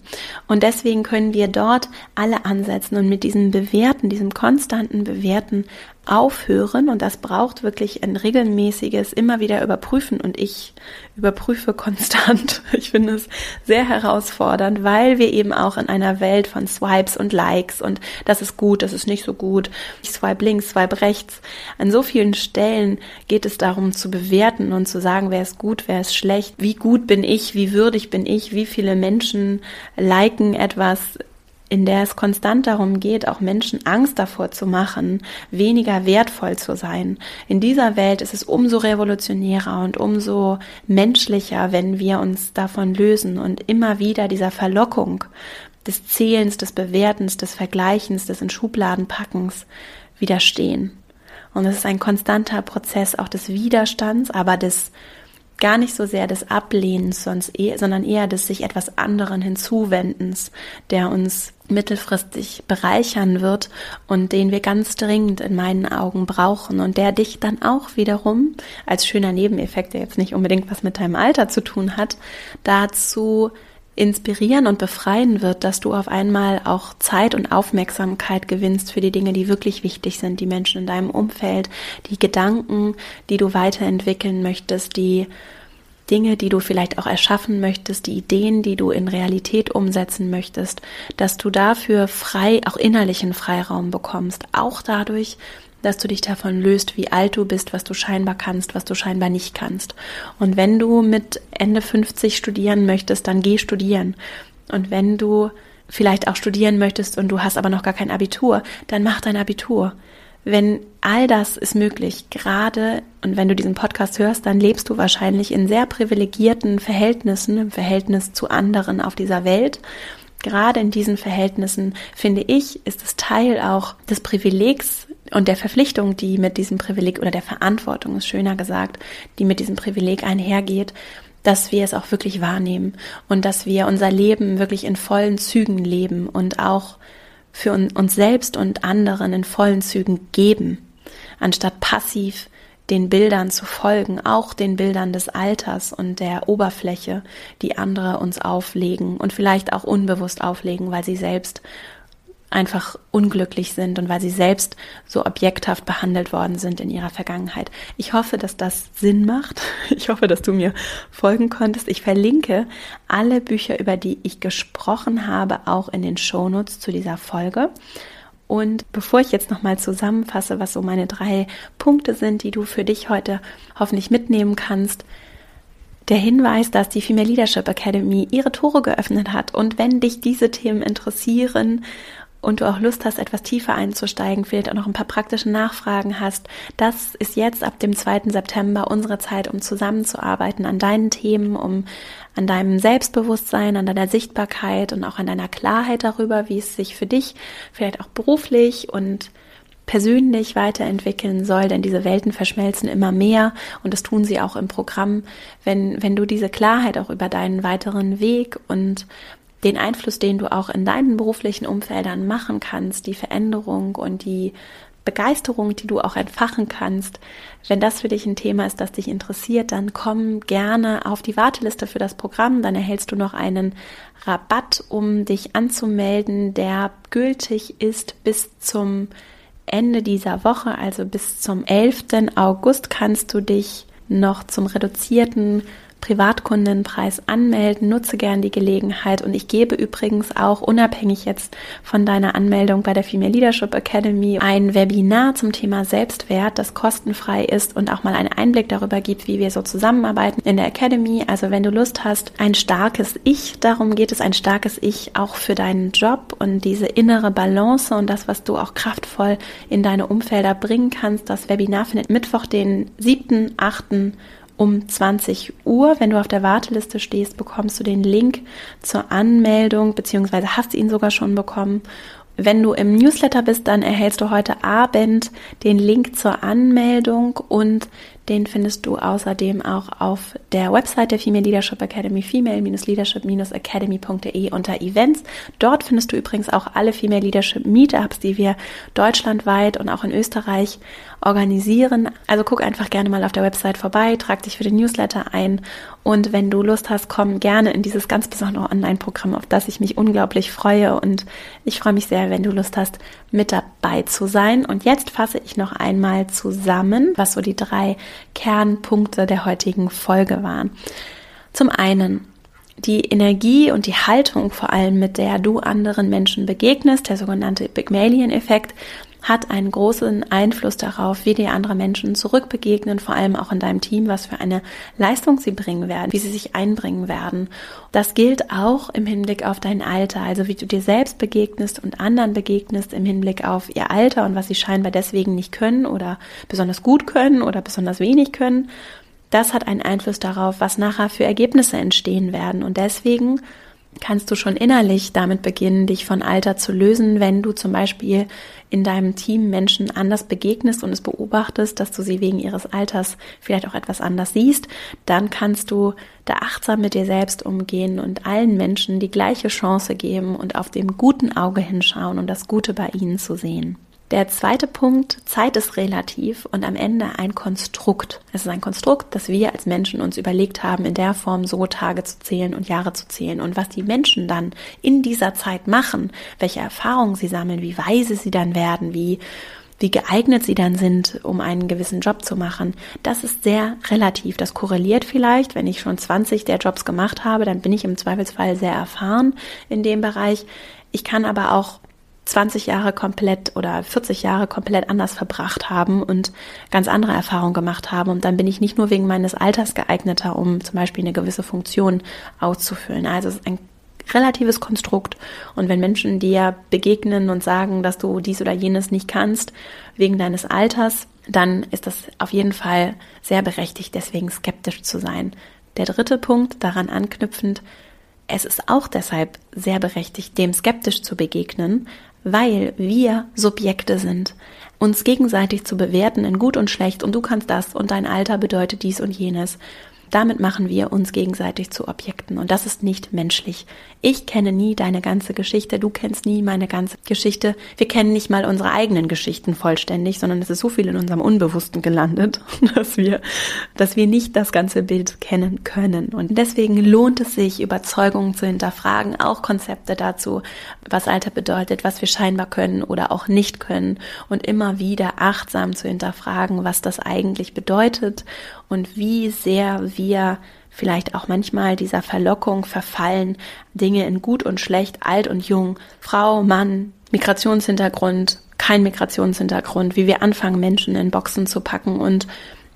Und deswegen können wir dort alle ansetzen und mit diesem Bewerten, diesem konstanten Bewerten aufhören. Und das braucht wirklich ein regelmäßiges, immer wieder überprüfen. Und ich überprüfe konstant. Ich finde es sehr herausfordernd, weil wir eben auch in einer Welt von Swipes und Likes und das ist gut, das ist nicht so gut. Ich swipe links, swipe rechts. An so vielen Stellen geht es darum zu bewerten und zu sagen, wer ist gut, wer ist schlecht, wie gut bin ich, wie würdig bin ich, wie viele Menschen liken etwas, in der es konstant darum geht, auch Menschen Angst davor zu machen, weniger wertvoll zu sein. In dieser Welt ist es umso revolutionärer und umso menschlicher, wenn wir uns davon lösen und immer wieder dieser Verlockung des Zählens, des Bewertens, des Vergleichens, des in Schubladen packens widerstehen. Und es ist ein konstanter Prozess auch des Widerstands, aber des gar nicht so sehr des Ablehnens, sondern eher des sich etwas anderen hinzuwendens, der uns mittelfristig bereichern wird und den wir ganz dringend in meinen Augen brauchen und der dich dann auch wiederum als schöner Nebeneffekt, der jetzt nicht unbedingt was mit deinem Alter zu tun hat, dazu inspirieren und befreien wird, dass du auf einmal auch Zeit und Aufmerksamkeit gewinnst für die Dinge, die wirklich wichtig sind, die Menschen in deinem Umfeld, die Gedanken, die du weiterentwickeln möchtest, die Dinge, die du vielleicht auch erschaffen möchtest, die Ideen, die du in Realität umsetzen möchtest, dass du dafür frei, auch innerlichen Freiraum bekommst, auch dadurch, dass du dich davon löst, wie alt du bist, was du scheinbar kannst, was du scheinbar nicht kannst. Und wenn du mit Ende 50 studieren möchtest, dann geh studieren. Und wenn du vielleicht auch studieren möchtest und du hast aber noch gar kein Abitur, dann mach dein Abitur. Wenn all das ist möglich, gerade und wenn du diesen Podcast hörst, dann lebst du wahrscheinlich in sehr privilegierten Verhältnissen im Verhältnis zu anderen auf dieser Welt gerade in diesen Verhältnissen, finde ich, ist es Teil auch des Privilegs und der Verpflichtung, die mit diesem Privileg oder der Verantwortung ist schöner gesagt, die mit diesem Privileg einhergeht, dass wir es auch wirklich wahrnehmen und dass wir unser Leben wirklich in vollen Zügen leben und auch für uns selbst und anderen in vollen Zügen geben, anstatt passiv den Bildern zu folgen, auch den Bildern des Alters und der Oberfläche, die andere uns auflegen und vielleicht auch unbewusst auflegen, weil sie selbst einfach unglücklich sind und weil sie selbst so objekthaft behandelt worden sind in ihrer Vergangenheit. Ich hoffe, dass das Sinn macht. Ich hoffe, dass du mir folgen konntest. Ich verlinke alle Bücher, über die ich gesprochen habe, auch in den Shownotes zu dieser Folge. Und bevor ich jetzt nochmal zusammenfasse, was so meine drei Punkte sind, die du für dich heute hoffentlich mitnehmen kannst, der Hinweis, dass die Female Leadership Academy ihre Tore geöffnet hat. Und wenn dich diese Themen interessieren und du auch Lust hast, etwas tiefer einzusteigen, vielleicht auch noch ein paar praktische Nachfragen hast, das ist jetzt ab dem 2. September unsere Zeit, um zusammenzuarbeiten an deinen Themen, um an deinem Selbstbewusstsein, an deiner Sichtbarkeit und auch an deiner Klarheit darüber, wie es sich für dich vielleicht auch beruflich und persönlich weiterentwickeln soll, denn diese Welten verschmelzen immer mehr und das tun sie auch im Programm. Wenn, wenn du diese Klarheit auch über deinen weiteren Weg und den Einfluss, den du auch in deinen beruflichen Umfeldern machen kannst, die Veränderung und die Begeisterung, die du auch entfachen kannst. Wenn das für dich ein Thema ist, das dich interessiert, dann komm gerne auf die Warteliste für das Programm. Dann erhältst du noch einen Rabatt, um dich anzumelden, der gültig ist bis zum Ende dieser Woche, also bis zum 11. August kannst du dich noch zum reduzierten Privatkundenpreis anmelden. Nutze gern die Gelegenheit und ich gebe übrigens auch unabhängig jetzt von deiner Anmeldung bei der Female Leadership Academy ein Webinar zum Thema Selbstwert, das kostenfrei ist und auch mal einen Einblick darüber gibt, wie wir so zusammenarbeiten in der Academy. Also wenn du Lust hast, ein starkes Ich, darum geht es, ein starkes Ich auch für deinen Job und diese innere Balance und das, was du auch kraftvoll in deine Umfelder bringen kannst. Das Webinar findet Mittwoch, den 7.8 um 20 Uhr. Wenn du auf der Warteliste stehst, bekommst du den Link zur Anmeldung, beziehungsweise hast ihn sogar schon bekommen. Wenn du im Newsletter bist, dann erhältst du heute Abend den Link zur Anmeldung und den findest du außerdem auch auf der Website der Female Leadership Academy, female-leadership-academy.de unter Events. Dort findest du übrigens auch alle Female Leadership Meetups, die wir deutschlandweit und auch in Österreich organisieren. Also guck einfach gerne mal auf der Website vorbei, trag dich für den Newsletter ein und wenn du Lust hast, komm gerne in dieses ganz besondere Online-Programm, auf das ich mich unglaublich freue und ich freue mich sehr, wenn du Lust hast, mit dabei zu sein. Und jetzt fasse ich noch einmal zusammen, was so die drei Kernpunkte der heutigen Folge waren. Zum einen die Energie und die Haltung vor allem, mit der du anderen Menschen begegnest, der sogenannte Pygmalion-Effekt, hat einen großen Einfluss darauf, wie dir andere Menschen zurückbegegnen, vor allem auch in deinem Team, was für eine Leistung sie bringen werden, wie sie sich einbringen werden. Das gilt auch im Hinblick auf dein Alter, also wie du dir selbst begegnest und anderen begegnest im Hinblick auf ihr Alter und was sie scheinbar deswegen nicht können oder besonders gut können oder besonders wenig können. Das hat einen Einfluss darauf, was nachher für Ergebnisse entstehen werden. Und deswegen kannst du schon innerlich damit beginnen, dich von Alter zu lösen, wenn du zum Beispiel in deinem Team Menschen anders begegnest und es beobachtest, dass du sie wegen ihres Alters vielleicht auch etwas anders siehst, dann kannst du da achtsam mit dir selbst umgehen und allen Menschen die gleiche Chance geben und auf dem guten Auge hinschauen und das Gute bei ihnen zu sehen. Der zweite Punkt, Zeit ist relativ und am Ende ein Konstrukt. Es ist ein Konstrukt, das wir als Menschen uns überlegt haben, in der Form so Tage zu zählen und Jahre zu zählen. Und was die Menschen dann in dieser Zeit machen, welche Erfahrungen sie sammeln, wie weise sie dann werden, wie wie geeignet sie dann sind, um einen gewissen Job zu machen, das ist sehr relativ. Das korreliert vielleicht, wenn ich schon 20 der Jobs gemacht habe, dann bin ich im Zweifelsfall sehr erfahren in dem Bereich. Ich kann aber auch 20 Jahre komplett oder 40 Jahre komplett anders verbracht haben und ganz andere Erfahrungen gemacht haben. Und dann bin ich nicht nur wegen meines Alters geeigneter, um zum Beispiel eine gewisse Funktion auszufüllen. Also es ist ein relatives Konstrukt. Und wenn Menschen dir begegnen und sagen, dass du dies oder jenes nicht kannst, wegen deines Alters, dann ist das auf jeden Fall sehr berechtigt, deswegen skeptisch zu sein. Der dritte Punkt, daran anknüpfend, es ist auch deshalb sehr berechtigt, dem skeptisch zu begegnen, weil wir Subjekte sind, uns gegenseitig zu bewerten in gut und schlecht und du kannst das und dein Alter bedeutet dies und jenes. Damit machen wir uns gegenseitig zu Objekten und das ist nicht menschlich. Ich kenne nie deine ganze Geschichte, du kennst nie meine ganze Geschichte. Wir kennen nicht mal unsere eigenen Geschichten vollständig, sondern es ist so viel in unserem Unbewussten gelandet, dass wir, dass wir nicht das ganze Bild kennen können. Und deswegen lohnt es sich, Überzeugungen zu hinterfragen, auch Konzepte dazu, was Alter bedeutet, was wir scheinbar können oder auch nicht können und immer wieder achtsam zu hinterfragen, was das eigentlich bedeutet und wie sehr wir vielleicht auch manchmal dieser Verlockung verfallen, Dinge in gut und schlecht, alt und jung, Frau, Mann, Migrationshintergrund, kein Migrationshintergrund, wie wir anfangen, Menschen in Boxen zu packen und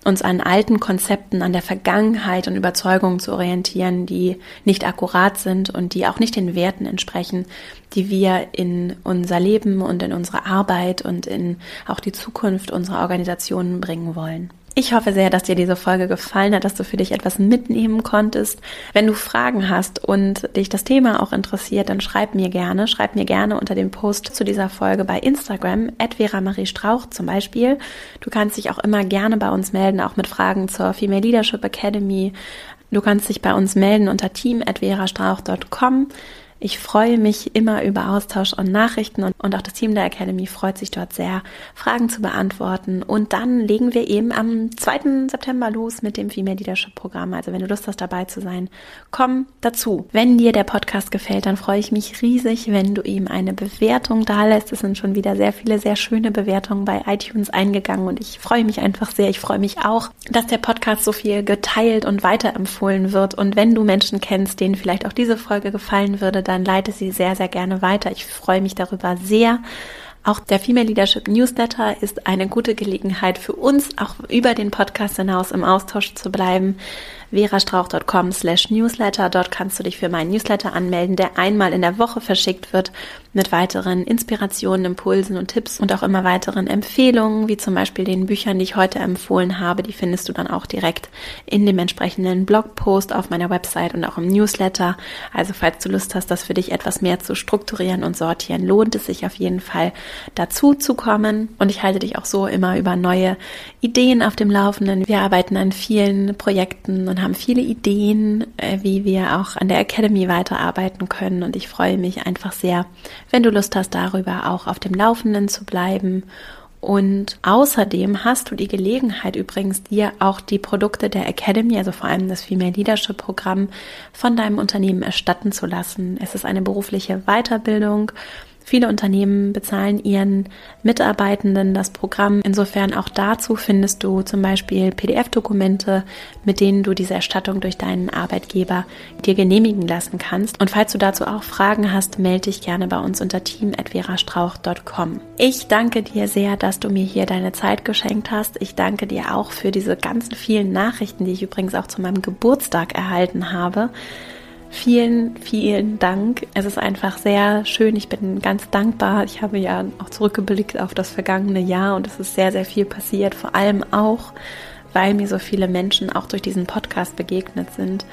uns an alten Konzepten, an der Vergangenheit und Überzeugungen zu orientieren, die nicht akkurat sind und die auch nicht den Werten entsprechen, die wir in unser Leben und in unsere Arbeit und in auch die Zukunft unserer Organisationen bringen wollen. Ich hoffe sehr, dass dir diese Folge gefallen hat, dass du für dich etwas mitnehmen konntest. Wenn du Fragen hast und dich das Thema auch interessiert, dann schreib mir gerne. Schreib mir gerne unter dem Post zu dieser Folge bei Instagram, Strauch zum Beispiel. Du kannst dich auch immer gerne bei uns melden, auch mit Fragen zur Female Leadership Academy. Du kannst dich bei uns melden unter team.verastrauch.com. Ich freue mich immer über Austausch und Nachrichten und, und auch das Team der Academy freut sich dort sehr, Fragen zu beantworten. Und dann legen wir eben am 2. September los mit dem Female Leadership Programm. Also wenn du Lust hast, dabei zu sein, komm dazu. Wenn dir der Podcast gefällt, dann freue ich mich riesig, wenn du ihm eine Bewertung da lässt. Es sind schon wieder sehr viele, sehr schöne Bewertungen bei iTunes eingegangen und ich freue mich einfach sehr. Ich freue mich auch, dass der Podcast so viel geteilt und weiterempfohlen wird. Und wenn du Menschen kennst, denen vielleicht auch diese Folge gefallen würde, dann leite sie sehr, sehr gerne weiter. Ich freue mich darüber sehr. Auch der Female Leadership Newsletter ist eine gute Gelegenheit für uns, auch über den Podcast hinaus im Austausch zu bleiben verastrauch.com slash newsletter. Dort kannst du dich für meinen Newsletter anmelden, der einmal in der Woche verschickt wird mit weiteren Inspirationen, Impulsen und Tipps und auch immer weiteren Empfehlungen, wie zum Beispiel den Büchern, die ich heute empfohlen habe. Die findest du dann auch direkt in dem entsprechenden Blogpost auf meiner Website und auch im Newsletter. Also falls du Lust hast, das für dich etwas mehr zu strukturieren und sortieren, lohnt es sich auf jeden Fall dazu zu kommen. Und ich halte dich auch so immer über neue Ideen auf dem Laufenden. Wir arbeiten an vielen Projekten und haben viele Ideen, äh, wie wir auch an der Academy weiterarbeiten können. Und ich freue mich einfach sehr, wenn du Lust hast, darüber auch auf dem Laufenden zu bleiben. Und außerdem hast du die Gelegenheit übrigens, dir auch die Produkte der Academy, also vor allem das Female Leadership Programm, von deinem Unternehmen erstatten zu lassen. Es ist eine berufliche Weiterbildung Viele Unternehmen bezahlen ihren Mitarbeitenden das Programm. Insofern auch dazu findest du zum Beispiel PDF-Dokumente, mit denen du diese Erstattung durch deinen Arbeitgeber dir genehmigen lassen kannst. Und falls du dazu auch Fragen hast, melde dich gerne bei uns unter team.verastrauch.com. Ich danke dir sehr, dass du mir hier deine Zeit geschenkt hast. Ich danke dir auch für diese ganzen vielen Nachrichten, die ich übrigens auch zu meinem Geburtstag erhalten habe. Vielen, vielen Dank. Es ist einfach sehr schön. Ich bin ganz dankbar. Ich habe ja auch zurückgeblickt auf das vergangene Jahr und es ist sehr, sehr viel passiert. Vor allem auch, weil mir so viele Menschen auch durch diesen Podcast begegnet sind.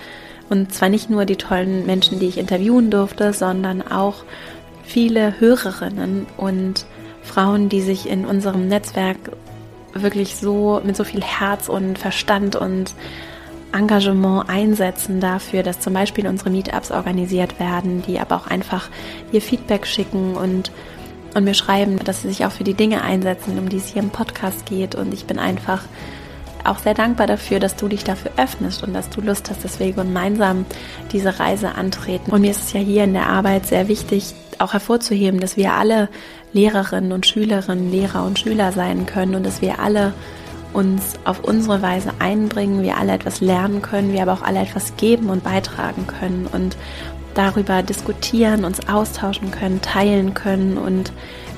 Und zwar nicht nur die tollen Menschen, die ich interviewen durfte, sondern auch viele Hörerinnen und Frauen, die sich in unserem Netzwerk wirklich so mit so viel Herz und Verstand und Engagement einsetzen dafür, dass zum Beispiel unsere Meetups organisiert werden, die aber auch einfach ihr Feedback schicken und, und mir schreiben, dass sie sich auch für die Dinge einsetzen, um die es hier im Podcast geht. Und ich bin einfach auch sehr dankbar dafür, dass du dich dafür öffnest und dass du Lust hast, dass wir gemeinsam diese Reise antreten. Und mir ist es ja hier in der Arbeit sehr wichtig, auch hervorzuheben, dass wir alle Lehrerinnen und Schülerinnen, Lehrer und Schüler sein können und dass wir alle uns auf unsere Weise einbringen, wir alle etwas lernen können, wir aber auch alle etwas geben und beitragen können und darüber diskutieren, uns austauschen können, teilen können und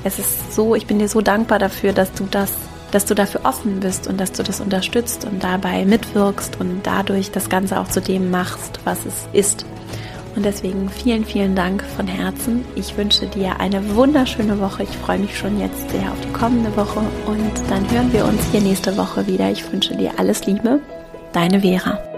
es ist so, ich bin dir so dankbar dafür, dass du das, dass du dafür offen bist und dass du das unterstützt und dabei mitwirkst und dadurch das Ganze auch zu dem machst, was es ist. Und deswegen vielen, vielen Dank von Herzen. Ich wünsche dir eine wunderschöne Woche. Ich freue mich schon jetzt sehr auf die kommende Woche und dann hören wir uns hier nächste Woche wieder. Ich wünsche dir alles Liebe. Deine Vera.